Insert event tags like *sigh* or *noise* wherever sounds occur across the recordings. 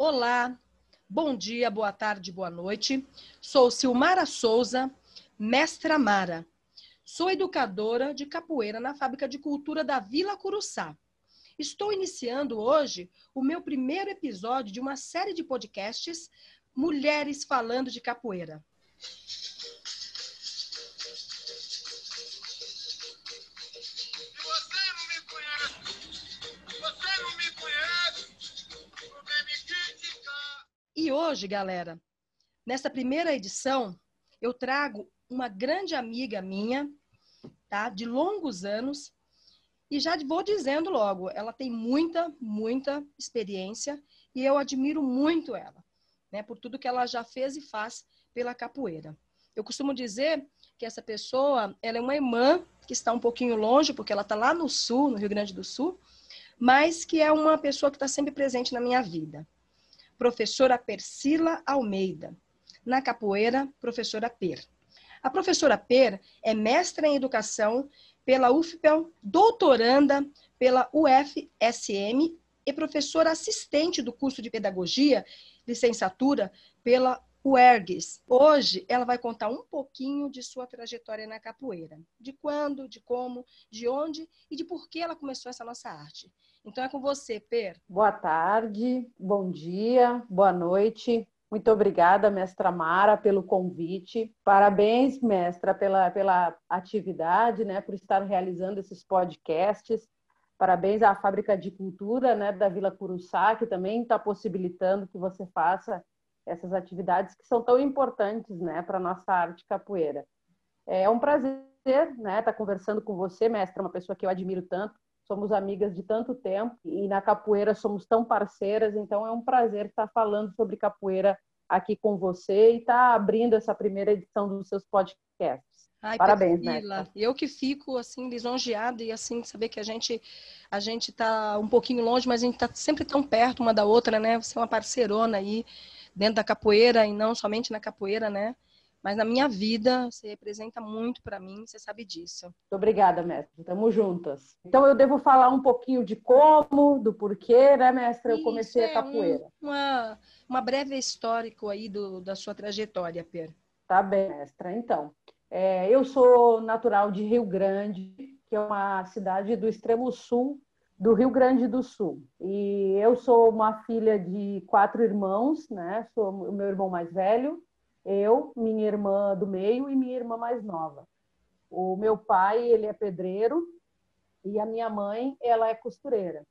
Olá, bom dia, boa tarde, boa noite. Sou Silmara Souza, mestra Mara. Sou educadora de capoeira na Fábrica de Cultura da Vila Curuçá. Estou iniciando hoje o meu primeiro episódio de uma série de podcasts Mulheres Falando de Capoeira. E hoje, galera, nessa primeira edição, eu trago uma grande amiga minha, tá? De longos anos. E já vou dizendo logo, ela tem muita, muita experiência e eu admiro muito ela, né? Por tudo que ela já fez e faz pela capoeira. Eu costumo dizer que essa pessoa, ela é uma irmã que está um pouquinho longe, porque ela está lá no sul, no Rio Grande do Sul, mas que é uma pessoa que está sempre presente na minha vida professora Persila Almeida. Na capoeira, professora Per. A professora Per é mestra em educação pela UFPEL, doutoranda pela UFSM e professora assistente do curso de pedagogia, licenciatura pela UERGS. Hoje ela vai contar um pouquinho de sua trajetória na capoeira, de quando, de como, de onde e de por que ela começou essa nossa arte. Então é com você, Per. Boa tarde, bom dia, boa noite. Muito obrigada, mestra Mara, pelo convite. Parabéns, mestra, pela, pela atividade, né, por estar realizando esses podcasts. Parabéns à Fábrica de Cultura né, da Vila Curuçá, que também está possibilitando que você faça essas atividades que são tão importantes né, para a nossa arte capoeira. É um prazer né, estar conversando com você, mestra, uma pessoa que eu admiro tanto somos amigas de tanto tempo e na capoeira somos tão parceiras, então é um prazer estar falando sobre capoeira aqui com você e estar abrindo essa primeira edição dos seus podcasts. Ai, Parabéns, né? Eu que fico assim lisonjeada e assim saber que a gente a gente está um pouquinho longe, mas a gente está sempre tão perto uma da outra, né? Você é uma parceirona aí dentro da capoeira e não somente na capoeira, né? Mas na minha vida, você representa muito para mim, você sabe disso. Muito obrigada, mestre. Estamos juntas. Então eu devo falar um pouquinho de como, do porquê, né, mestre? Eu comecei é a capoeira. Um, uma, uma breve histórico aí do, da sua trajetória, Per. Tá bem, mestra. Então, é, eu sou natural de Rio Grande, que é uma cidade do extremo sul do Rio Grande do Sul. E eu sou uma filha de quatro irmãos, né? Sou o meu irmão mais velho, eu, minha irmã do meio e minha irmã mais nova. O meu pai, ele é pedreiro e a minha mãe, ela é costureira.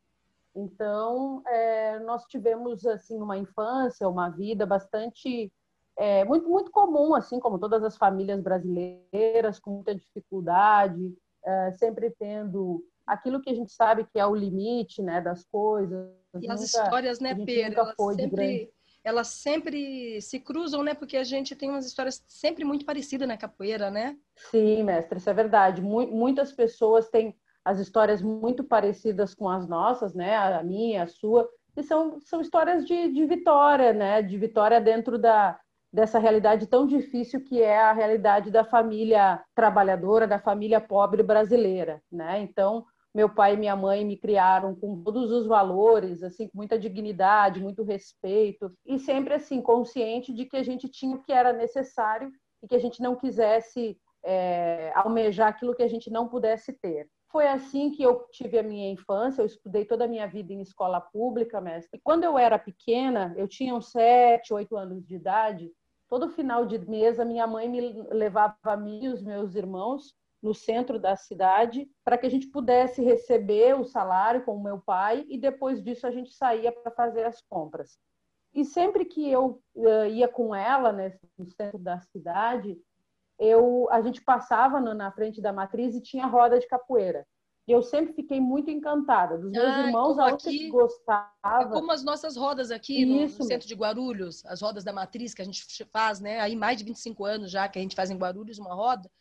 Então, é, nós tivemos assim uma infância, uma vida bastante é, muito muito comum, assim como todas as famílias brasileiras, com muita dificuldade, é, sempre tendo aquilo que a gente sabe que é o limite, né, das coisas. E nunca, as histórias, né, Pedro, sempre elas sempre se cruzam, né? Porque a gente tem umas histórias sempre muito parecidas na capoeira, né? Sim, mestre, isso é verdade. Muitas pessoas têm as histórias muito parecidas com as nossas, né? A minha, a sua, e são, são histórias de, de vitória, né? De vitória dentro da, dessa realidade tão difícil que é a realidade da família trabalhadora, da família pobre brasileira, né? Então, meu pai e minha mãe me criaram com todos os valores, assim, com muita dignidade, muito respeito e sempre assim consciente de que a gente tinha o que era necessário e que a gente não quisesse é, almejar aquilo que a gente não pudesse ter. Foi assim que eu tive a minha infância. Eu estudei toda a minha vida em escola pública, mestre. E quando eu era pequena, eu tinha uns sete, oito anos de idade. Todo final de mês, a minha mãe me levava a mim e os meus irmãos no centro da cidade, para que a gente pudesse receber o salário com o meu pai e depois disso a gente saía para fazer as compras. E sempre que eu uh, ia com ela né, no centro da cidade, eu, a gente passava no, na frente da matriz e tinha roda de capoeira. E eu sempre fiquei muito encantada. Dos meus ah, irmãos, a outra que gostava. É como as nossas rodas aqui no, no, centro de Guarulhos, as rodas da matriz que a gente faz, né? Aí mais de 25 anos já que a gente faz em Guarulhos uma roda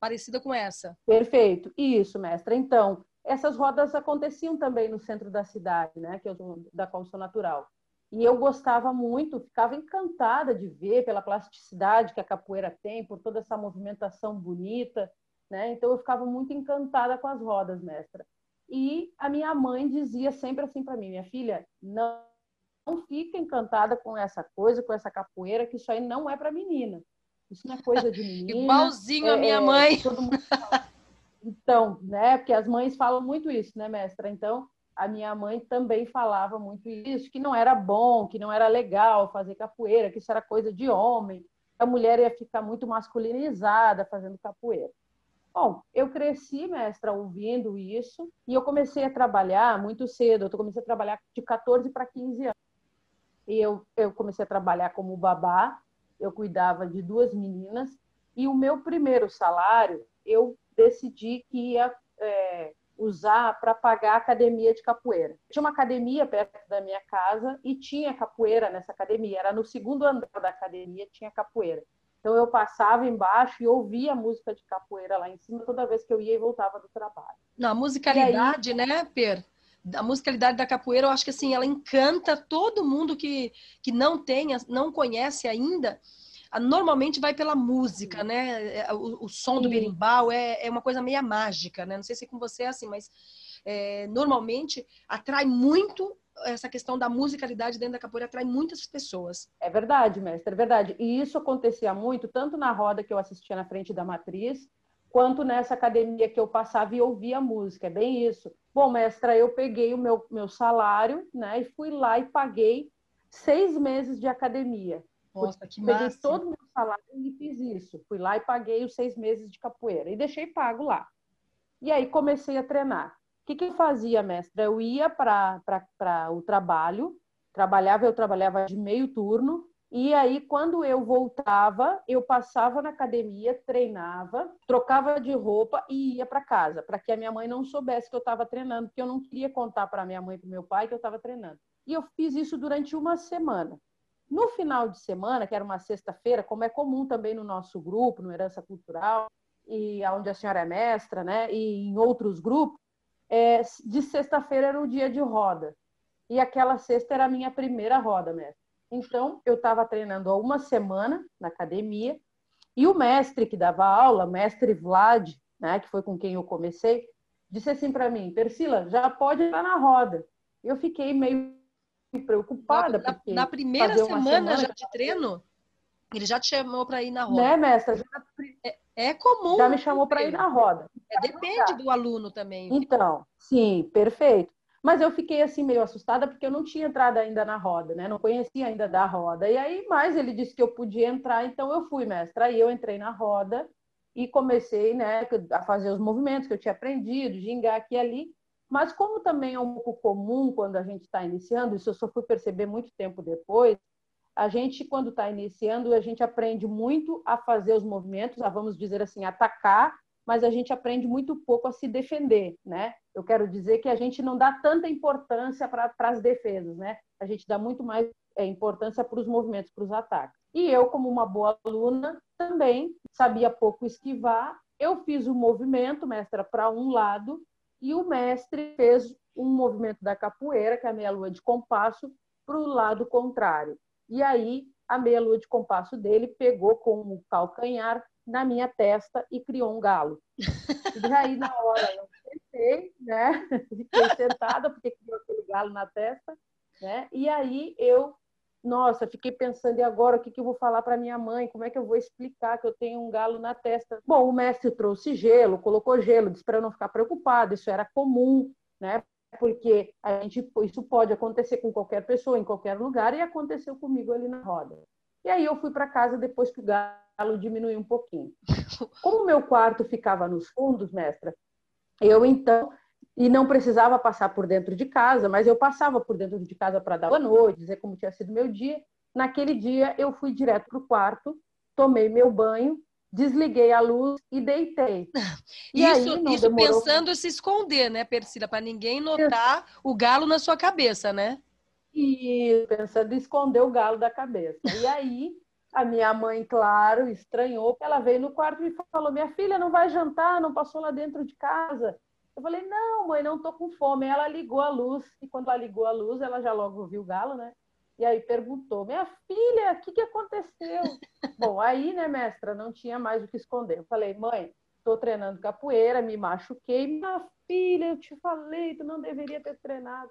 parecida com essa. Perfeito, isso, mestra. Então, essas rodas aconteciam também no centro da cidade, né, que eu, da qual sou natural. E eu gostava muito, ficava encantada de ver pela plasticidade que a capoeira tem, por toda essa movimentação bonita, né? Então eu ficava muito encantada com as rodas, mestra. E a minha mãe dizia sempre assim para mim, minha filha, não, fica encantada com essa coisa, com essa capoeira, que isso aí não é para menina. Isso não é coisa de menina. Igualzinho é, a minha é, mãe. Então, né? Porque as mães falam muito isso, né, mestra? Então, a minha mãe também falava muito isso, que não era bom, que não era legal fazer capoeira, que isso era coisa de homem. A mulher ia ficar muito masculinizada fazendo capoeira. Bom, eu cresci, mestra, ouvindo isso, e eu comecei a trabalhar muito cedo. Eu comecei a trabalhar de 14 para 15 anos. E eu, eu comecei a trabalhar como babá, eu cuidava de duas meninas, e o meu primeiro salário, eu decidi que ia é, usar para pagar a academia de capoeira. Tinha uma academia perto da minha casa e tinha capoeira nessa academia. Era no segundo andar da academia, tinha capoeira. Então eu passava embaixo e ouvia música de capoeira lá em cima toda vez que eu ia e voltava do trabalho. Não, a musicalidade, aí... né, Per? A musicalidade da capoeira, eu acho que assim, ela encanta todo mundo que, que não tem, não conhece ainda normalmente vai pela música, né? É, o, o som do berimbau é, é uma coisa meio mágica, né? Não sei se com você é assim, mas é, normalmente atrai muito essa questão da musicalidade dentro da capoeira atrai muitas pessoas. É verdade, mestre, é verdade. E isso acontecia muito, tanto na roda que eu assistia na frente da matriz, quanto nessa academia que eu passava e ouvia música. É bem isso. Bom, mestra, eu peguei o meu, meu salário, né, e fui lá e paguei seis meses de academia. Nossa, que Peguei massa. todo o meu salário e fiz isso. Fui lá e paguei os seis meses de capoeira. E deixei pago lá. E aí comecei a treinar. O que, que eu fazia, mestra? Eu ia para o trabalho, trabalhava, eu trabalhava de meio turno, e aí, quando eu voltava, eu passava na academia, treinava, trocava de roupa e ia para casa, para que a minha mãe não soubesse que eu estava treinando, porque eu não queria contar para minha mãe e para meu pai que eu estava treinando. E eu fiz isso durante uma semana. No final de semana, que era uma sexta-feira, como é comum também no nosso grupo, no Herança Cultural, e onde a senhora é mestra, né, e em outros grupos, é, de sexta-feira era o dia de roda. E aquela sexta era a minha primeira roda, mestre. Então, eu estava treinando há uma semana na academia, e o mestre que dava aula, mestre Vlad, né, que foi com quem eu comecei, disse assim para mim, Persila, já pode estar na roda. Eu fiquei meio preocupada. Na, porque na primeira semana, semana, já de treino, ele já te chamou para ir na roda. Né, mestra? Já... É, é, comum. Já me chamou para ir na roda. É, depende do aluno também. Então, sim, perfeito. Mas eu fiquei assim meio assustada porque eu não tinha entrado ainda na roda, né? Não conhecia ainda da roda. E aí, mais ele disse que eu podia entrar, então eu fui, mestra. Aí eu entrei na roda e comecei, né, a fazer os movimentos que eu tinha aprendido, gingar aqui e ali. Mas como também é um pouco comum quando a gente está iniciando, isso eu só fui perceber muito tempo depois, a gente, quando está iniciando, a gente aprende muito a fazer os movimentos, a vamos dizer assim, atacar, mas a gente aprende muito pouco a se defender, né? Eu quero dizer que a gente não dá tanta importância para as defesas, né? A gente dá muito mais é, importância para os movimentos, para os ataques. E eu, como uma boa aluna, também sabia pouco esquivar. Eu fiz o movimento, mestra, para um lado e o mestre fez um movimento da capoeira, que é a meia-lua de compasso, para o lado contrário. E aí a meia-lua de compasso dele pegou com o calcanhar na minha testa e criou um galo. E aí, na hora, eu sentei, né? *laughs* Fiquei sentada, porque criou aquele galo na testa, né? E aí eu nossa, fiquei pensando, e agora o que, que eu vou falar para minha mãe? Como é que eu vou explicar que eu tenho um galo na testa? Bom, o mestre trouxe gelo, colocou gelo, disse para eu não ficar preocupado, isso era comum, né? Porque a gente, isso pode acontecer com qualquer pessoa, em qualquer lugar, e aconteceu comigo ali na roda. E aí eu fui para casa depois que o galo diminuiu um pouquinho. Como o meu quarto ficava nos fundos, mestra, eu então e não precisava passar por dentro de casa, mas eu passava por dentro de casa para dar boa noite, dizer como tinha sido meu dia. Naquele dia, eu fui direto para o quarto, tomei meu banho, desliguei a luz e deitei. *laughs* E isso, aí, isso demorou... pensando em se esconder, né, Persila, para ninguém notar o galo na sua cabeça, né? E pensando em esconder o galo da cabeça. E aí, a minha mãe, claro, estranhou, ela veio no quarto e falou: Minha filha não vai jantar, não passou lá dentro de casa. Eu falei, não, mãe, não tô com fome. Ela ligou a luz, e quando ela ligou a luz, ela já logo viu o galo, né? E aí perguntou, minha filha, o que, que aconteceu? *laughs* Bom, aí, né, mestra, não tinha mais o que esconder. Eu falei, mãe, estou treinando capoeira, me machuquei. Minha filha, eu te falei, tu não deveria ter treinado.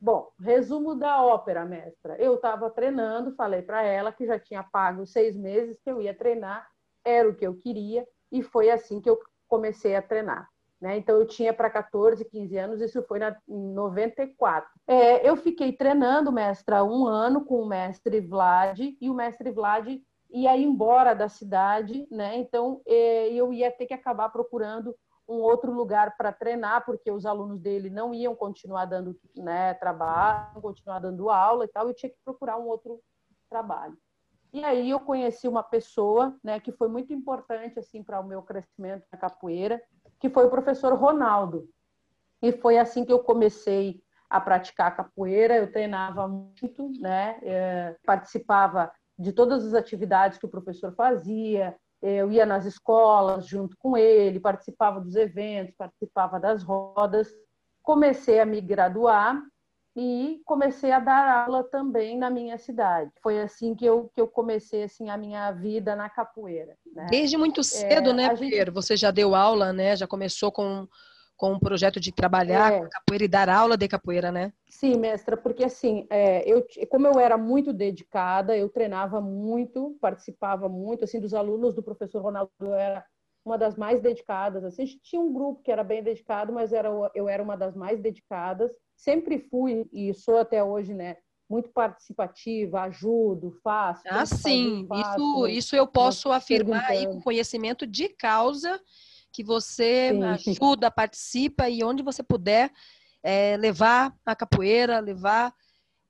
Bom, resumo da ópera, mestra. Eu estava treinando, falei para ela que já tinha pago seis meses que eu ia treinar, era o que eu queria, e foi assim que eu comecei a treinar. Né? Então, eu tinha para 14, 15 anos, isso foi na, em 94. É, eu fiquei treinando, mestra, um ano com o mestre Vlad, e o mestre Vlad ia embora da cidade, né? então é, eu ia ter que acabar procurando um outro lugar para treinar, porque os alunos dele não iam continuar dando né, trabalho, continuar dando aula e tal, eu tinha que procurar um outro trabalho. E aí eu conheci uma pessoa, né, que foi muito importante assim para o meu crescimento na capoeira, que foi o professor Ronaldo. E foi assim que eu comecei a praticar capoeira. Eu treinava muito, né, é, participava de todas as atividades que o professor fazia, eu ia nas escolas junto com ele, participava dos eventos, participava das rodas. Comecei a me graduar e comecei a dar aula também na minha cidade. Foi assim que eu, que eu comecei assim a minha vida na capoeira. Né? Desde muito cedo, é, né? Gente... Você já deu aula, né? Já começou com com um projeto de trabalhar é. com capoeira e dar aula de capoeira, né? Sim, mestra, porque assim, é, eu, como eu era muito dedicada, eu treinava muito, participava muito, assim, dos alunos do professor Ronaldo, eu era uma das mais dedicadas, assim, a gente tinha um grupo que era bem dedicado, mas era, eu era uma das mais dedicadas, sempre fui e sou até hoje, né, muito participativa, ajudo, faço. Ah, sim, faço, isso, isso eu posso afirmar aí com conhecimento de causa, que você sim, ajuda, participa e onde você puder é, levar a capoeira, levar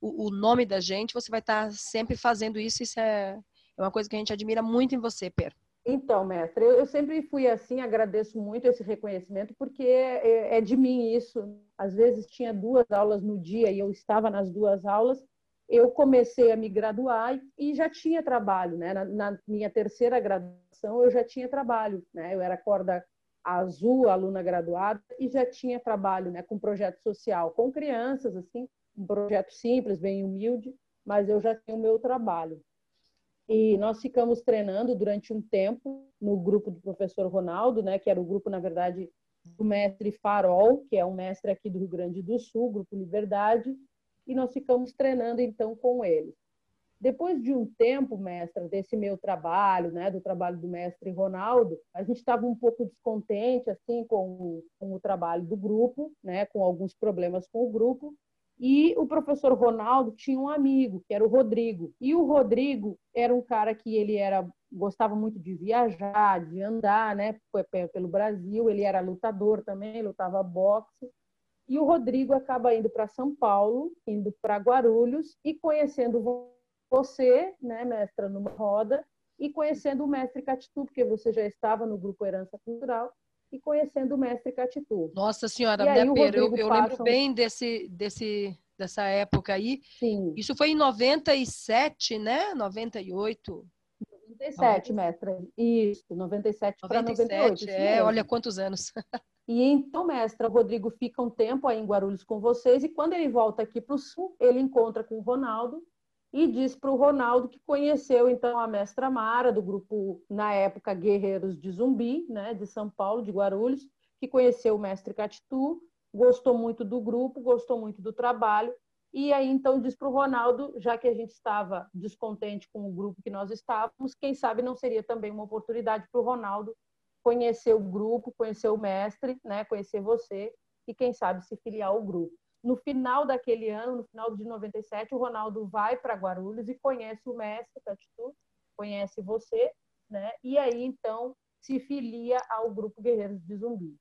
o, o, nome da gente, você vai estar sempre fazendo isso. Isso é, é uma coisa que a gente admira muito em você, Per. Então, mestre, eu, eu sempre fui assim, agradeço muito esse reconhecimento, porque é, é, de mim isso. Às vezes tinha duas aulas no dia e eu estava nas duas aulas, eu comecei a me graduar e já tinha trabalho, né? Na, na, minha terceira graduação eu já tinha trabalho, né? Eu era corda azul, aluna graduada, e já tinha trabalho, né, com projeto social com crianças, assim, um projeto simples, bem humilde, mas eu já tinha o meu trabalho. E nós ficamos treinando durante um tempo no grupo do professor Ronaldo, né, que era o grupo, na verdade, do mestre Farol, que é um mestre aqui do Rio Grande do Sul, Grupo Liberdade, e nós ficamos treinando então com ele. Depois de um tempo, mestra, desse meu trabalho, né, do trabalho do mestre Ronaldo, a gente estava um pouco descontente assim com, com o trabalho do grupo, né, com alguns problemas com o grupo, e o professor Ronaldo tinha um amigo, que era o Rodrigo. E o Rodrigo era um cara que ele era gostava muito de viajar, de andar, né, pelo Brasil. Ele era lutador também, lutava boxe. E o Rodrigo acaba indo para São Paulo, indo para Guarulhos e conhecendo você, né, mestra, numa roda e conhecendo o mestre Catitu, porque você já estava no grupo Herança Cultural e conhecendo o mestre Catitu. Nossa senhora, eu, eu lembro bem desse, desse, dessa época aí. Sim. Isso foi em 97, né? 98. 97, mestra. Isso, 97 para 98. É, mesmo. olha quantos anos. E então, mestra, o Rodrigo fica um tempo aí em Guarulhos com vocês e quando ele volta aqui para o Sul, ele encontra com o Ronaldo e diz para o Ronaldo que conheceu então a mestra Mara, do grupo, na época, Guerreiros de Zumbi, né, de São Paulo, de Guarulhos, que conheceu o mestre Catitu, gostou muito do grupo, gostou muito do trabalho e aí, então, diz para o Ronaldo, já que a gente estava descontente com o grupo que nós estávamos, quem sabe não seria também uma oportunidade para o Ronaldo conhecer o grupo, conhecer o mestre, né, conhecer você e, quem sabe, se filiar ao grupo. No final daquele ano, no final de 97, o Ronaldo vai para Guarulhos e conhece o mestre Tatitu, conhece você, né? E aí, então, se filia ao grupo Guerreiros de Zumbi.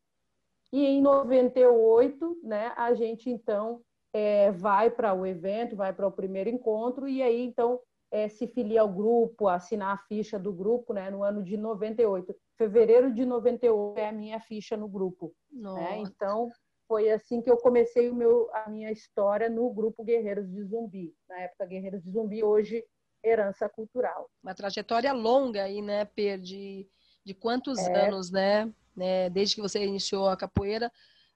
E em 98, né, a gente, então, é, vai para o evento, vai para o primeiro encontro, e aí, então, é, se filia ao grupo, assinar a ficha do grupo, né, no ano de 98. Fevereiro de 98 é a minha ficha no grupo. Né? Então, foi assim que eu comecei o meu, a minha história no grupo Guerreiros de Zumbi. Na época, Guerreiros de Zumbi, hoje, Herança Cultural. Uma trajetória longa aí, né, Per, de, de quantos é... anos, né? né? Desde que você iniciou a capoeira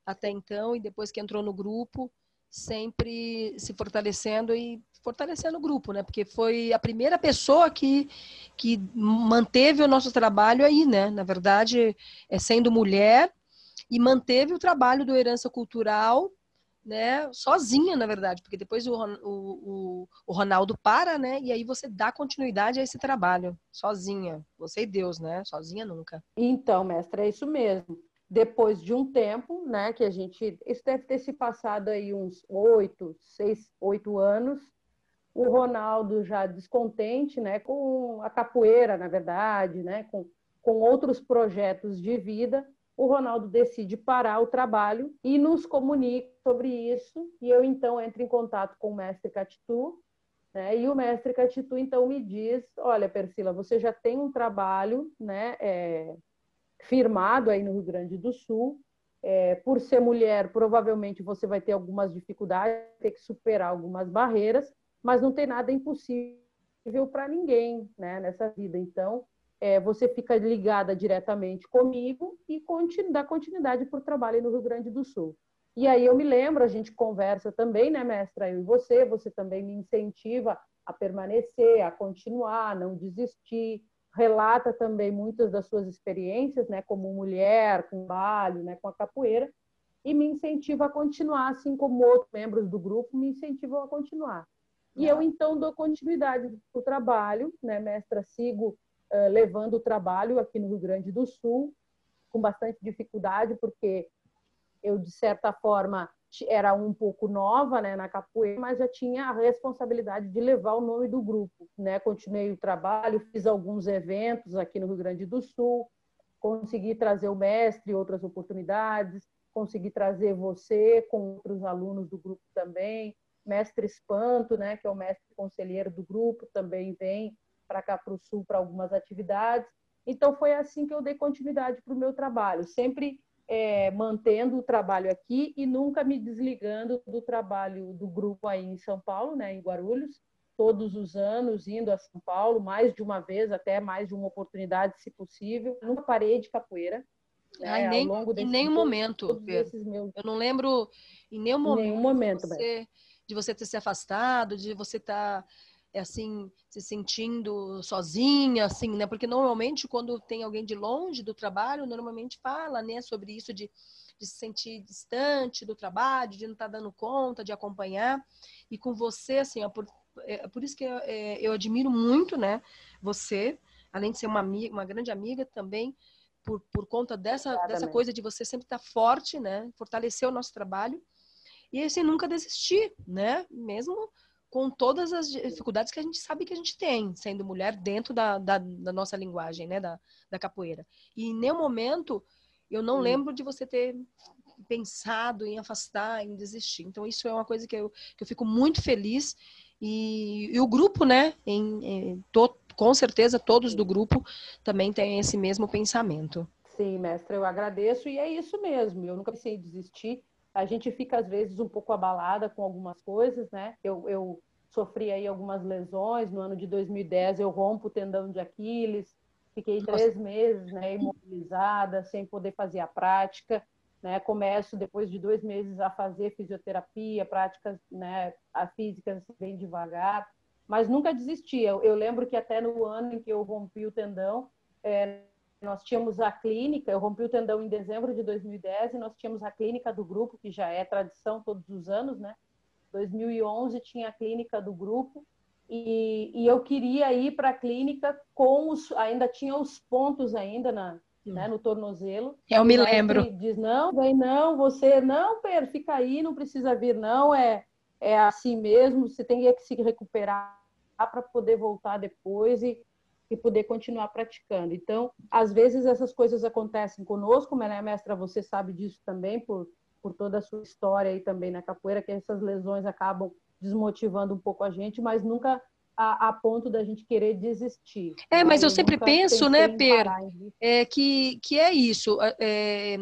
até então, e depois que entrou no grupo, sempre se fortalecendo e fortalecendo o grupo, né? Porque foi a primeira pessoa que, que manteve o nosso trabalho aí, né? Na verdade, é sendo mulher e manteve o trabalho do Herança Cultural né, sozinha, na verdade, porque depois o, o, o, Ronaldo para, né, e aí você dá continuidade a esse trabalho, sozinha, você e Deus, né, sozinha nunca. Então, mestra, é isso mesmo. Depois de um tempo, né, que a gente, isso deve ter se passado aí uns oito, seis, oito anos, o Ronaldo já descontente, né, com a capoeira, na verdade, né, com, com outros projetos de vida, o Ronaldo decide parar o trabalho e nos comunica sobre isso. E eu então entro em contato com o mestre Catitu, né? E o mestre Catitu então me diz: Olha, Persila, você já tem um trabalho, né, é, firmado aí no Rio Grande do Sul. É, por ser mulher, provavelmente você vai ter algumas dificuldades, ter que superar algumas barreiras, mas não tem nada impossível para ninguém, né, nessa vida. Então, é, você fica ligada diretamente comigo e continu, dá continuidade para o trabalho no Rio Grande do Sul. E aí eu me lembro, a gente conversa também, né, mestra, eu e você, você também me incentiva a permanecer, a continuar, a não desistir, relata também muitas das suas experiências, né, como mulher, com balho, né, com a capoeira, e me incentiva a continuar, assim como outros membros do grupo me incentivam a continuar. E eu, então, dou continuidade para o trabalho, né, mestra, sigo levando o trabalho aqui no Rio Grande do Sul, com bastante dificuldade, porque eu, de certa forma, era um pouco nova né, na capoeira, mas já tinha a responsabilidade de levar o nome do grupo. Né? Continuei o trabalho, fiz alguns eventos aqui no Rio Grande do Sul, consegui trazer o mestre, outras oportunidades, consegui trazer você com outros alunos do grupo também, mestre Espanto, né, que é o mestre conselheiro do grupo, também vem para cá para o sul para algumas atividades. Então foi assim que eu dei continuidade para o meu trabalho, sempre é, mantendo o trabalho aqui e nunca me desligando do trabalho do grupo aí em São Paulo, né, em Guarulhos, todos os anos indo a São Paulo mais de uma vez, até mais de uma oportunidade, se possível. Nunca parei de capoeira. Né, Ai, nem, em nenhum momento. Meus... Eu não lembro em nenhum momento, nenhum momento de, você, de você ter se afastado, de você estar tá assim, se sentindo sozinha, assim, né? Porque normalmente quando tem alguém de longe do trabalho, normalmente fala, né, sobre isso de, de se sentir distante do trabalho, de não estar tá dando conta, de acompanhar. E com você, assim, ó, por, é, por isso que eu, é, eu admiro muito, né, você, além de ser uma amiga, uma grande amiga também, por, por conta dessa, dessa coisa de você sempre estar tá forte, né, fortalecer o nosso trabalho. E assim, nunca desistir, né? Mesmo com todas as dificuldades que a gente sabe que a gente tem, sendo mulher dentro da, da, da nossa linguagem, né, da, da capoeira. E em nenhum momento eu não lembro de você ter pensado em afastar, em desistir. Então isso é uma coisa que eu, que eu fico muito feliz e, e o grupo, né, em, em to, com certeza todos do grupo também têm esse mesmo pensamento. Sim, mestre, eu agradeço e é isso mesmo. Eu nunca pensei em desistir a gente fica às vezes um pouco abalada com algumas coisas, né? Eu, eu sofri aí algumas lesões. No ano de 2010 eu rompo o tendão de Aquiles, fiquei Nossa. três meses, né, imobilizada, sem poder fazer a prática. Né, começo depois de dois meses a fazer fisioterapia, práticas, né, a física bem devagar, mas nunca desisti. Eu, eu, lembro que até no ano em que eu rompi o tendão, é, nós tínhamos a clínica, eu rompi o tendão em dezembro de 2010 e nós tínhamos a clínica do grupo, que já é tradição todos os anos, né? 2011 tinha a clínica do grupo e, e eu queria ir para a clínica com os, ainda tinha os pontos ainda na, né, no tornozelo. Eu me lembro. Diz não, vem não, você não, Per, fica aí, não precisa vir não, é é assim mesmo, você tem que se recuperar para poder voltar depois e e poder continuar praticando. Então, às vezes essas coisas acontecem conosco, mas, né, mestra, você sabe disso também por, por toda a sua história aí também na capoeira, que essas lesões acabam desmotivando um pouco a gente, mas nunca a, a ponto da gente querer desistir. É, mas eu, eu sempre penso, né, Per, é, que, que é isso. É,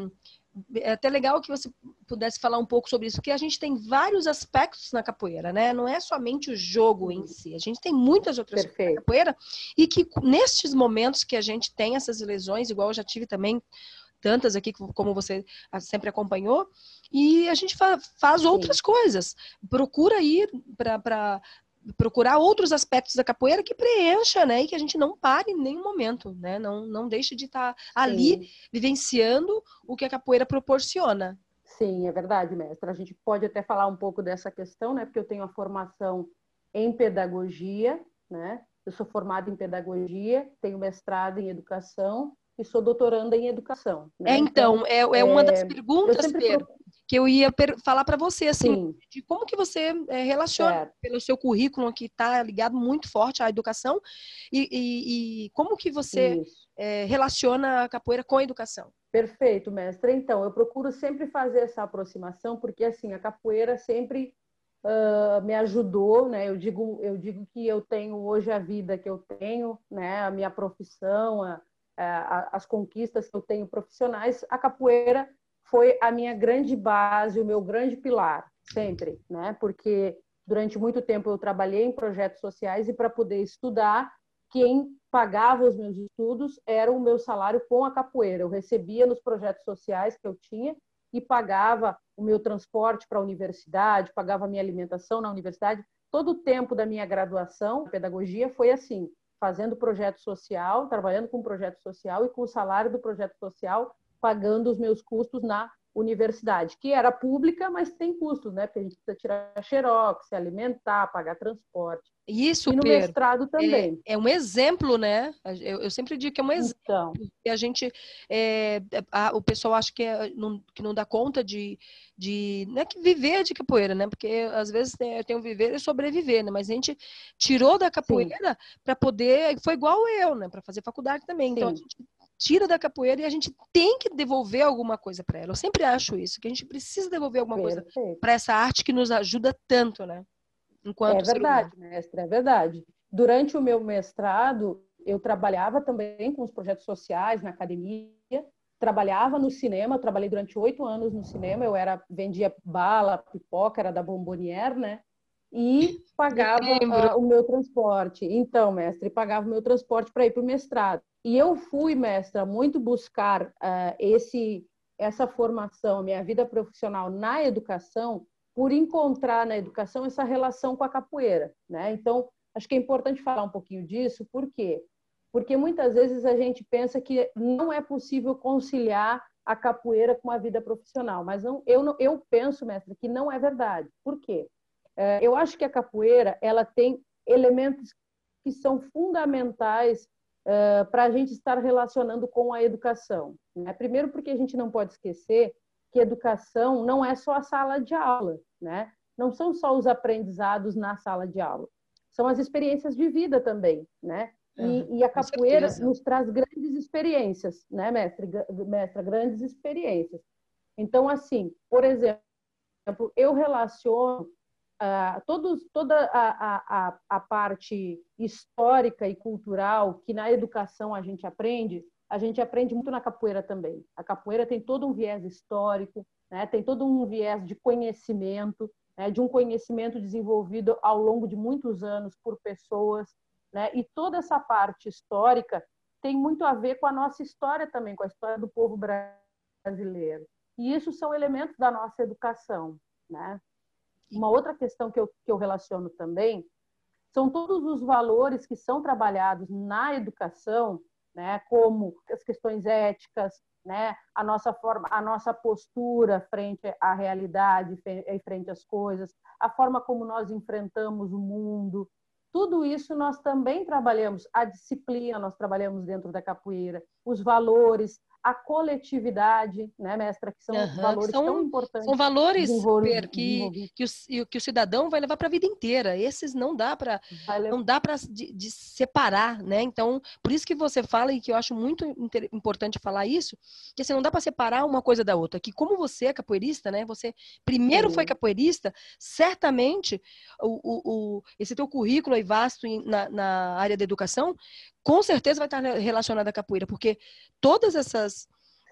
é até legal que você pudesse falar um pouco sobre isso, porque a gente tem vários aspectos na capoeira, né? Não é somente o jogo em si, a gente tem muitas outras Perfeito. coisas na capoeira e que nestes momentos que a gente tem essas lesões, igual eu já tive também tantas aqui como você sempre acompanhou, e a gente fa faz outras Sim. coisas. Procura ir para procurar outros aspectos da capoeira que preencha, né? E que a gente não pare em nenhum momento, né? Não, não deixe de estar tá ali vivenciando o que a capoeira proporciona. Sim, é verdade, mestra. A gente pode até falar um pouco dessa questão, né? Porque eu tenho a formação em pedagogia, né? Eu sou formada em pedagogia, tenho mestrado em educação e sou doutoranda em educação. Né? É, então, é, é uma das é, perguntas, Pedro, que eu ia falar para você, assim, Sim. de como que você é, relaciona certo. pelo seu currículo, que está ligado muito forte à educação, e, e, e como que você é, relaciona a capoeira com a educação? Perfeito, mestre. Então, eu procuro sempre fazer essa aproximação, porque, assim, a capoeira sempre uh, me ajudou, né? Eu digo, eu digo que eu tenho hoje a vida que eu tenho, né? A minha profissão, a, a, as conquistas que eu tenho profissionais, a capoeira foi a minha grande base, o meu grande pilar, sempre, né? Porque durante muito tempo eu trabalhei em projetos sociais e para poder estudar, quem pagava os meus estudos era o meu salário com a capoeira. Eu recebia nos projetos sociais que eu tinha e pagava o meu transporte para a universidade, pagava a minha alimentação na universidade. Todo o tempo da minha graduação, pedagogia, foi assim, fazendo projeto social, trabalhando com projeto social e com o salário do projeto social, pagando os meus custos na universidade, que era pública, mas tem custos, né? Porque a gente precisa tirar xerox, se alimentar, pagar transporte. Isso, e no Pedro, mestrado também. É, é, um exemplo, né? Eu, eu, sempre digo que é um exemplo. Então. Que a gente, é, a, o pessoal acha que, é, não, que não dá conta de, de não é que viver de capoeira, né? Porque às vezes tem, tem o viver e sobreviver, né? Mas a gente tirou da capoeira para poder, foi igual eu, né? Para fazer faculdade também. Sim. Então a gente tira da capoeira e a gente tem que devolver alguma coisa para ela. Eu sempre acho isso, que a gente precisa devolver alguma Perfeito. coisa para essa arte que nos ajuda tanto, né? Enquanto é verdade, mestre, é verdade. Durante o meu mestrado, eu trabalhava também com os projetos sociais na academia, trabalhava no cinema, trabalhei durante oito anos no cinema, eu era vendia bala, pipoca, era da Bombonier, né? E *laughs* pagava uh, o meu transporte. Então, mestre, pagava o meu transporte para ir para o mestrado. E eu fui, mestra, muito buscar uh, esse essa formação, minha vida profissional na educação, por encontrar na educação essa relação com a capoeira, né? Então, acho que é importante falar um pouquinho disso, por quê? Porque muitas vezes a gente pensa que não é possível conciliar a capoeira com a vida profissional, mas não, eu, eu penso, mestre, que não é verdade. Por quê? É, eu acho que a capoeira ela tem elementos que são fundamentais uh, para a gente estar relacionando com a educação. Né? Primeiro, porque a gente não pode esquecer que educação não é só a sala de aula, né? Não são só os aprendizados na sala de aula, são as experiências de vida também, né? E, uhum, e a capoeira nos traz grandes experiências, né, mestre? Mestra, grandes experiências. Então, assim, por exemplo, eu relaciono uh, todos, toda a, a, a parte histórica e cultural que na educação a gente aprende, a gente aprende muito na capoeira também. A capoeira tem todo um viés histórico, né? tem todo um viés de conhecimento, né? de um conhecimento desenvolvido ao longo de muitos anos por pessoas. Né? E toda essa parte histórica tem muito a ver com a nossa história também, com a história do povo brasileiro. E isso são elementos da nossa educação. Né? Uma outra questão que eu, que eu relaciono também são todos os valores que são trabalhados na educação né, como as questões éticas, né, a nossa forma, a nossa postura frente à realidade, frente às coisas, a forma como nós enfrentamos o mundo, tudo isso nós também trabalhamos, a disciplina nós trabalhamos dentro da capoeira, os valores, a coletividade, né, mestra, que são uhum, valores são, tão importantes. São valores que, que, o, que o cidadão vai levar para a vida inteira. Esses não dá para não dá para de, de, separar, né? Então, por isso que você fala e que eu acho muito importante falar isso, que assim, não dá para separar uma coisa da outra. Que como você é capoeirista, né? Você primeiro Sim. foi capoeirista, certamente o, o, o, esse teu currículo aí vasto na, na área da educação com certeza vai estar relacionada à capoeira, porque todas essas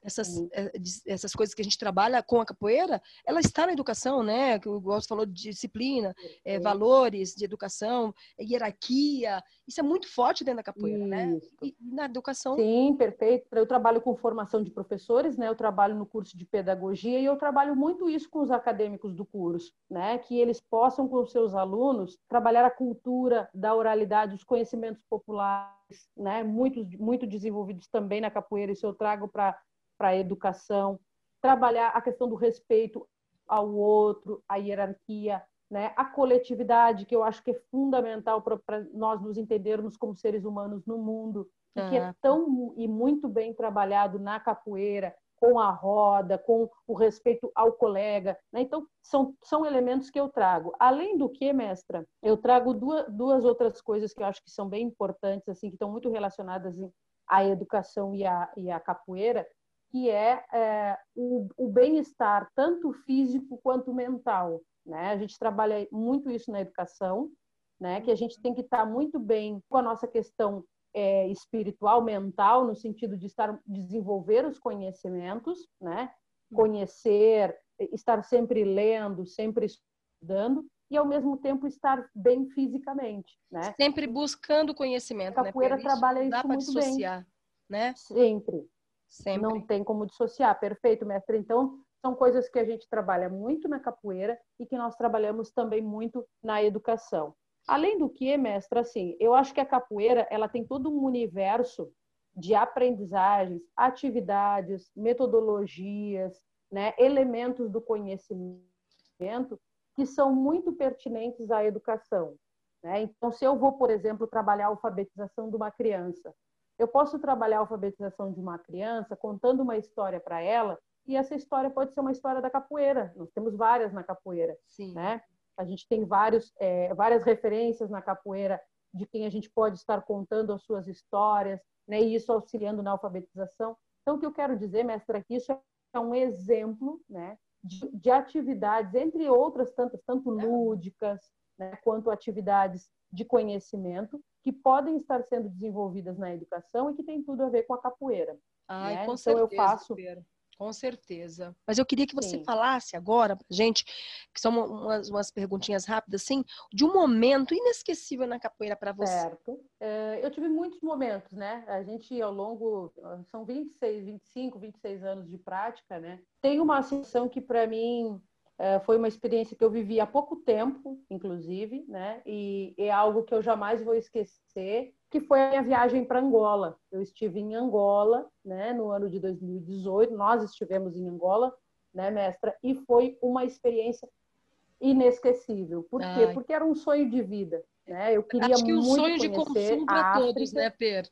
essas, eh, essas coisas que a gente trabalha com a capoeira, ela está na educação, né? Que o Gosto falou de disciplina, é, valores de educação, hierarquia. Isso é muito forte dentro da capoeira, né? Isso. né? E na educação. Sim, perfeito. Eu trabalho com formação de professores, né? Eu trabalho no curso de pedagogia e eu trabalho muito isso com os acadêmicos do curso, né? Que eles possam, com seus alunos, trabalhar a cultura da oralidade, os conhecimentos populares, né? Muito, muito desenvolvidos também na capoeira. Isso eu trago para para a educação. trabalhar a questão do respeito ao outro, a hierarquia, né? a coletividade, que eu acho que é fundamental para nós nos entendermos como seres humanos no mundo, e que é tão e muito bem trabalhado na capoeira, com a roda, com o respeito ao colega. Né? Então, são, são elementos que eu trago. Além do que, mestra, eu trago duas, duas outras coisas que eu acho que são bem importantes, assim, que estão muito relacionadas à educação e à, e à capoeira, que é, é o, o bem-estar, tanto físico quanto mental. Né? A gente trabalha muito isso na educação, né? que a gente tem que estar muito bem com a nossa questão é, espiritual, mental, no sentido de estar desenvolver os conhecimentos, né? Conhecer, estar sempre lendo, sempre estudando e ao mesmo tempo estar bem fisicamente, né? Sempre buscando conhecimento, a capoeira né? trabalha isso, isso muito dissociar, bem. né? Sempre. Sempre. Não tem como dissociar. Perfeito, mestre. Então, são coisas que a gente trabalha muito na capoeira e que nós trabalhamos também muito na educação. Além do que, mestra, assim, eu acho que a capoeira ela tem todo um universo de aprendizagens, atividades, metodologias, né, elementos do conhecimento que são muito pertinentes à educação. Né? Então, se eu vou, por exemplo, trabalhar a alfabetização de uma criança, eu posso trabalhar a alfabetização de uma criança contando uma história para ela, e essa história pode ser uma história da capoeira. Nós temos várias na capoeira, Sim. né? A gente tem vários, é, várias referências na capoeira de quem a gente pode estar contando as suas histórias, né? E isso auxiliando na alfabetização. Então, o que eu quero dizer, mestra, é que isso é um exemplo, né? De, de atividades, entre outras tantas, tanto lúdicas, né? Quanto atividades de conhecimento que podem estar sendo desenvolvidas na educação e que tem tudo a ver com a capoeira. Ai, né? com então certeza, eu faço com certeza. Mas eu queria que você Sim. falasse agora gente, que são umas, umas perguntinhas rápidas, assim, de um momento inesquecível na capoeira para você. Certo. É, eu tive muitos momentos, né? A gente, ao longo, são 26, 25, 26 anos de prática, né? Tem uma sessão que, para mim, é, foi uma experiência que eu vivi há pouco tempo, inclusive, né? E é algo que eu jamais vou esquecer que foi a minha viagem para Angola. Eu estive em Angola, né, no ano de 2018. Nós estivemos em Angola, né, mestra, e foi uma experiência inesquecível. Por Ai. quê? Porque era um sonho de vida, né? Eu queria Acho que um sonho de consumo para todos, né, Per?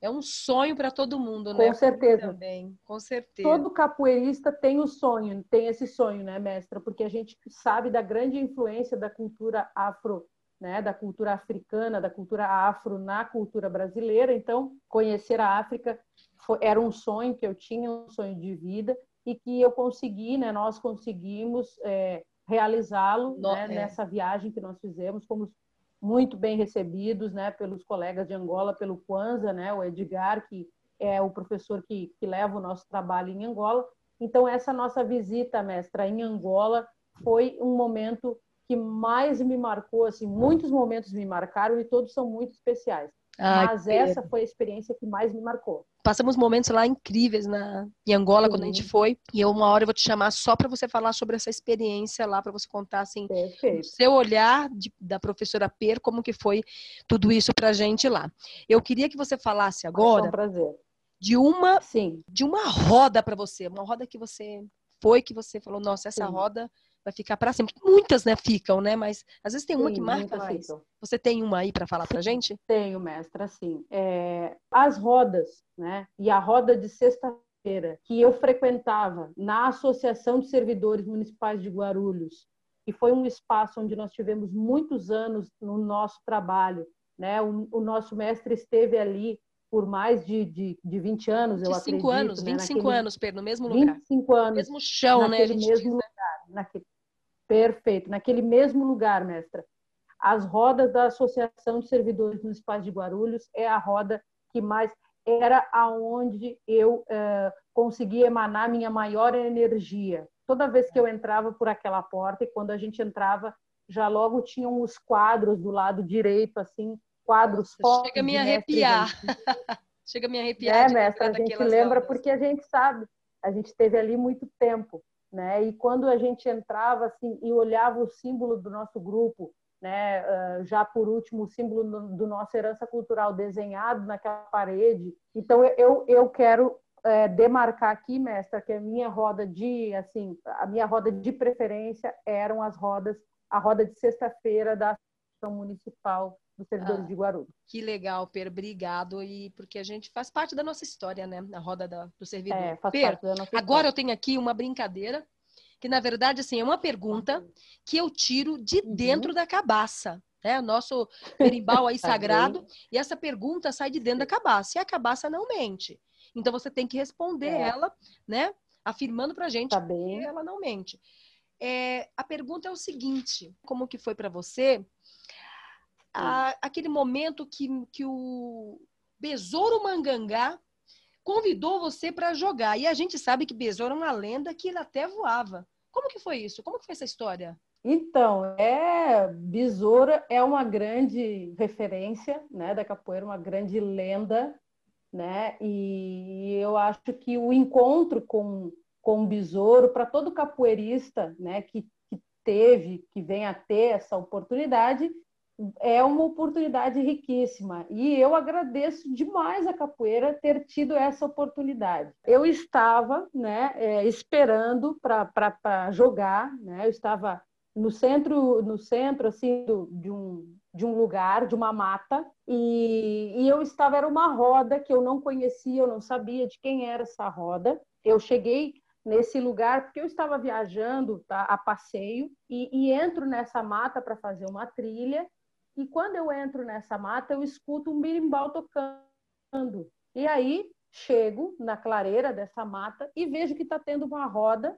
É um sonho para todo mundo, né? Com certeza. Também, com certeza. Todo capoeirista tem o sonho, tem esse sonho, né, mestra? Porque a gente sabe da grande influência da cultura afro né, da cultura africana, da cultura afro na cultura brasileira. Então, conhecer a África foi, era um sonho que eu tinha, um sonho de vida, e que eu consegui, né, nós conseguimos é, realizá-lo né, é. nessa viagem que nós fizemos. Fomos muito bem recebidos né, pelos colegas de Angola, pelo Kwanza, né, o Edgar, que é o professor que, que leva o nosso trabalho em Angola. Então, essa nossa visita, mestra, em Angola, foi um momento que mais me marcou, assim, muitos momentos me marcaram e todos são muito especiais. Ai, Mas essa foi a experiência que mais me marcou. Passamos momentos lá incríveis na em Angola Sim. quando a gente foi. E eu, uma hora eu vou te chamar só para você falar sobre essa experiência lá, para você contar assim, o seu olhar de, da professora Per, como que foi tudo isso para a gente lá. Eu queria que você falasse agora. É um prazer. De uma, Sim. de uma roda para você, uma roda que você foi que você falou, nossa, essa Sim. roda vai ficar para sempre. Muitas, né, ficam, né? Mas às vezes tem uma Sim, que marca mais. Ficam. Você tem uma aí para falar para gente? Tenho, mestra, sim. É, as rodas, né? E a roda de sexta-feira que eu frequentava na Associação de Servidores Municipais de Guarulhos, e foi um espaço onde nós tivemos muitos anos no nosso trabalho, né? O, o nosso mestre esteve ali por mais de, de, de 20 anos, eu 25 acredito. 25 anos, 25 né? anos, Pedro, no mesmo lugar. 25 anos. No mesmo chão, né? A gente mesmo diz, né? lugar, naquele, Perfeito, naquele mesmo lugar, mestra. As rodas da Associação de Servidores Municipais de Guarulhos é a roda que mais era aonde eu uh, conseguia emanar minha maior energia. Toda vez que eu entrava por aquela porta e quando a gente entrava, já logo tinham os quadros do lado direito, assim, quadros fortes. *laughs* Chega a me arrepiar. Chega a me arrepiar. É, mestra, a gente lembra porque a gente sabe, a gente teve ali muito tempo né? E quando a gente entrava assim e olhava o símbolo do nosso grupo, né? Uh, já por último o símbolo do nossa herança cultural desenhado naquela parede, então eu eu quero é, demarcar aqui, mestra, que a minha roda de, assim, a minha roda de preferência eram as rodas, a roda de sexta-feira da Ação Municipal dos Servidores ah, de Guarulhos. Que legal, Per, obrigado. E porque a gente faz parte da nossa história, né? Na roda da, do servidor. É, faz per, parte da nossa agora história. eu tenho aqui uma brincadeira, que na verdade, assim, é uma pergunta que eu tiro de uhum. dentro da cabaça né? O nosso berimbau aí *laughs* tá sagrado. e essa pergunta sai de dentro da cabaça. E a cabaça não mente. Então você tem que responder é. ela, né? Afirmando pra gente tá bem. que ela não mente. É, a pergunta é o seguinte: como que foi para você a, aquele momento que, que o Besouro Mangangá convidou você para jogar? E a gente sabe que Besouro é uma lenda que ele até voava. Como que foi isso? Como que foi essa história? Então, é Besouro é uma grande referência, né, da capoeira, uma grande lenda, né? E eu acho que o encontro com com o besouro para todo capoeirista, né, que, que teve, que vem a ter essa oportunidade, é uma oportunidade riquíssima. E eu agradeço demais a capoeira ter tido essa oportunidade. Eu estava né, é, esperando para jogar, né? eu estava no centro, no centro assim do, de um de um lugar, de uma mata, e, e, eu estava era uma roda que eu não conhecia, eu não sabia de quem era essa roda. Eu cheguei nesse lugar porque eu estava viajando tá, a passeio e, e entro nessa mata para fazer uma trilha. E quando eu entro nessa mata, eu escuto um birimbau tocando. E aí chego na clareira dessa mata e vejo que está tendo uma roda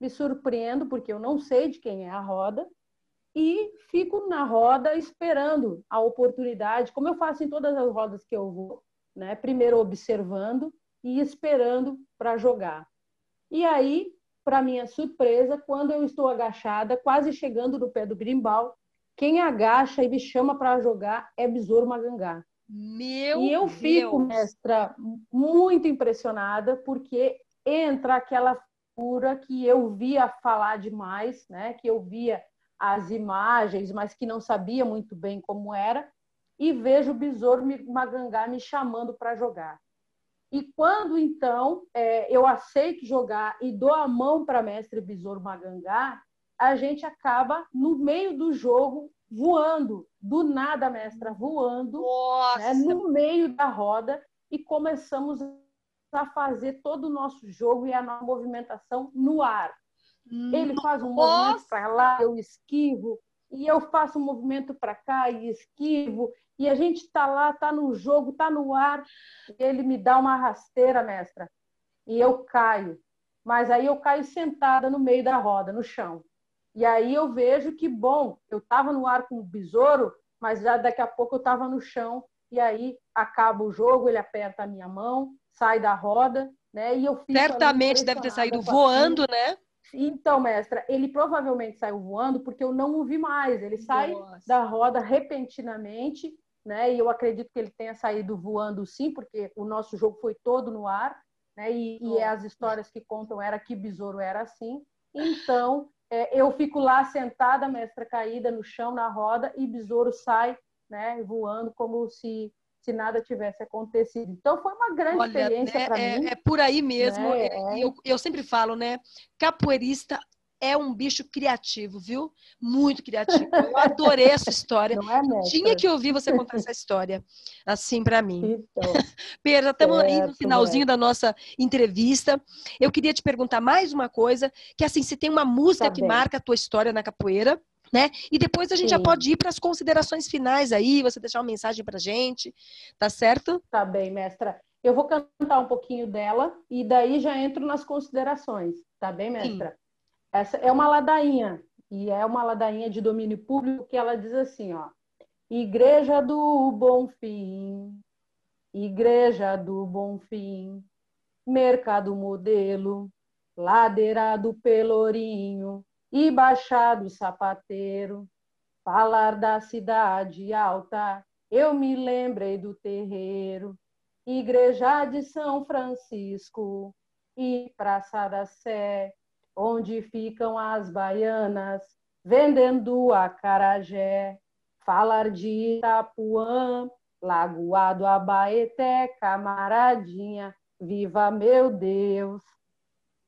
me surpreendo, porque eu não sei de quem é a roda, e fico na roda esperando a oportunidade, como eu faço em todas as rodas que eu vou, né? Primeiro observando e esperando para jogar. E aí, para minha surpresa, quando eu estou agachada, quase chegando no pé do brimbal, quem agacha e me chama para jogar é Besouro Magangá. Meu e eu Deus. fico, mestra, muito impressionada, porque entra aquela que eu via falar demais, né? que eu via as imagens, mas que não sabia muito bem como era, e vejo o Besouro Magangá me chamando para jogar. E quando então é, eu aceito jogar e dou a mão para mestre Besouro Magangá, a gente acaba no meio do jogo voando, do nada, mestra, voando, né, no meio da roda e começamos a fazer todo o nosso jogo e a nossa movimentação no ar. Ele faz um Nossa. movimento para lá, eu esquivo, e eu faço um movimento para cá e esquivo, e a gente está lá, está no jogo, está no ar, ele me dá uma rasteira, mestra, e eu caio. Mas aí eu caio sentada no meio da roda, no chão. E aí eu vejo que, bom, eu estava no ar com o besouro, mas já daqui a pouco eu estava no chão, e aí acaba o jogo, ele aperta a minha mão, sai da roda, né? E eu fico certamente deve ter saído voando, né? Então, mestra, ele provavelmente saiu voando porque eu não o vi mais. Ele sai Nossa. da roda repentinamente, né? E eu acredito que ele tenha saído voando sim, porque o nosso jogo foi todo no ar, né? E, e as histórias que contam era que besouro era assim. Então, é, eu fico lá sentada, mestra caída no chão na roda e besouro sai, né? Voando como se se nada tivesse acontecido. Então foi uma grande Olha, experiência né, para é, mim. É por aí mesmo. Né? É. Eu, eu sempre falo, né? Capoeirista é um bicho criativo, viu? Muito criativo. Eu adorei essa *laughs* história. Não é, Tinha que ouvir você contar essa história assim para mim. Então, *laughs* Pedro, estamos aí no finalzinho é. da nossa entrevista. Eu queria te perguntar mais uma coisa, que assim, se tem uma música tá que bem. marca a tua história na capoeira, né? E depois a gente Sim. já pode ir para as considerações finais aí, você deixar uma mensagem para gente, tá certo? Tá bem, mestra. Eu vou cantar um pouquinho dela e daí já entro nas considerações, tá bem, mestra? Sim. Essa é uma ladainha e é uma ladainha de domínio público que ela diz assim, ó: Igreja do Bom Fim, Igreja do Bom Fim, Mercado Modelo, Ladeira do Pelourinho, e baixado sapateiro, falar da cidade alta, eu me lembrei do terreiro, igreja de São Francisco e Praça da Sé, onde ficam as baianas vendendo acarajé, falar de Itapuã, Lagoado, Abaeté, Camaradinha, Viva meu Deus.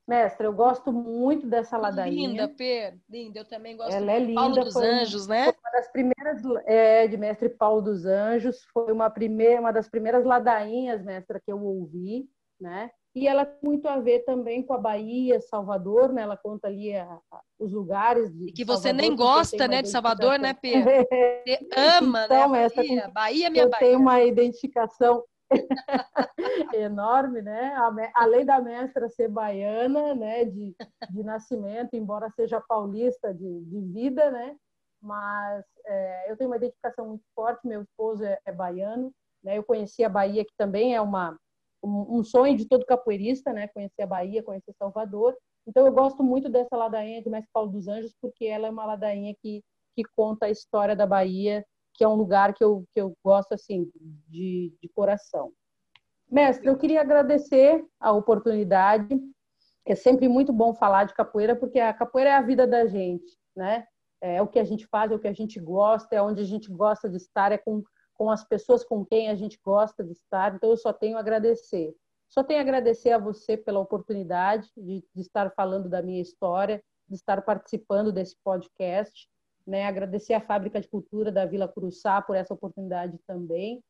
Mestre, eu gosto muito dessa ladainha. Linda, Per, linda. Eu também gosto. Ela é linda. Paulo dos Anjos, né? Foi uma das primeiras, é, de Mestre Paulo dos Anjos. Foi uma, primeira, uma das primeiras ladainhas, mestra, que eu ouvi, né? E ela tem muito a ver também com a Bahia, Salvador, né? Ela conta ali a, a, os lugares de E que você Salvador, nem gosta, né, de Salvador, né, Pedro? *laughs* Você ama, então, né, Bahia? Bahia, minha eu Bahia. Eu tenho uma identificação *laughs* enorme, né? Além da mestra ser baiana, né, de, de nascimento, embora seja paulista de, de vida, né? Mas é, eu tenho uma identificação muito forte. Meu esposo é, é, baiano, né? Eu conheci a Bahia, que também é uma um, sonho de todo capoeirista, né? Conhecer a Bahia, conhecer Salvador. Então eu gosto muito dessa ladainha de Mestre Paulo dos Anjos, porque ela é uma ladainha que que conta a história da Bahia que é um lugar que eu, que eu gosto assim de, de coração. Mestre, eu queria agradecer a oportunidade. É sempre muito bom falar de capoeira, porque a capoeira é a vida da gente, né? É o que a gente faz, é o que a gente gosta, é onde a gente gosta de estar, é com, com as pessoas com quem a gente gosta de estar. Então, eu só tenho a agradecer. Só tenho a agradecer a você pela oportunidade de, de estar falando da minha história, de estar participando desse podcast né? Agradecer à Fábrica de Cultura da Vila Curuçá por essa oportunidade também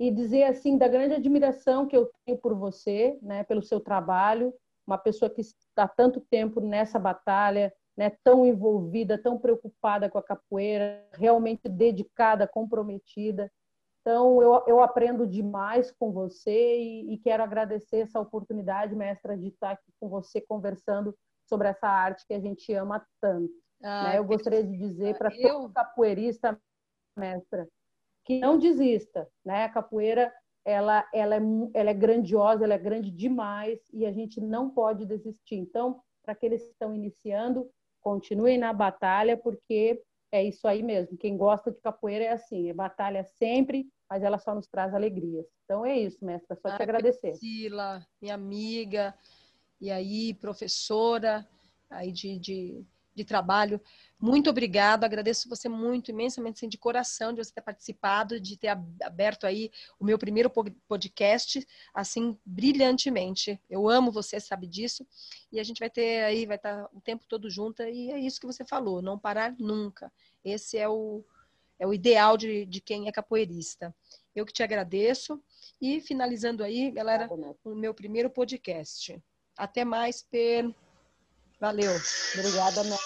e dizer assim da grande admiração que eu tenho por você, né? Pelo seu trabalho, uma pessoa que está tanto tempo nessa batalha, né? Tão envolvida, tão preocupada com a capoeira, realmente dedicada, comprometida. Então, eu, eu aprendo demais com você e, e, quero agradecer essa oportunidade, mestra, de estar aqui com você conversando sobre essa arte que a gente ama tanto. Ah, né? Eu gostaria de dizer para eu... todo capoeirista, mestra, que não desista. Né? A capoeira ela, ela, é, ela é grandiosa, ela é grande demais e a gente não pode desistir. Então, para aqueles que estão iniciando, continuem na batalha, porque é isso aí mesmo. Quem gosta de capoeira é assim, é batalha sempre, mas ela só nos traz alegrias. Então é isso, mestra, só te agradecer. Priscila, minha amiga, e aí, professora aí de, de de trabalho. Muito obrigado, agradeço você muito, imensamente, assim, de coração, de você ter participado, de ter aberto aí o meu primeiro podcast, assim, brilhantemente. Eu amo você, sabe disso, e a gente vai ter aí, vai estar o tempo todo junto, e é isso que você falou, não parar nunca. Esse é o, é o ideal de, de quem é capoeirista. Eu que te agradeço, e finalizando aí, galera, o meu primeiro podcast. Até mais, Per. Valeu. Obrigada, Mel.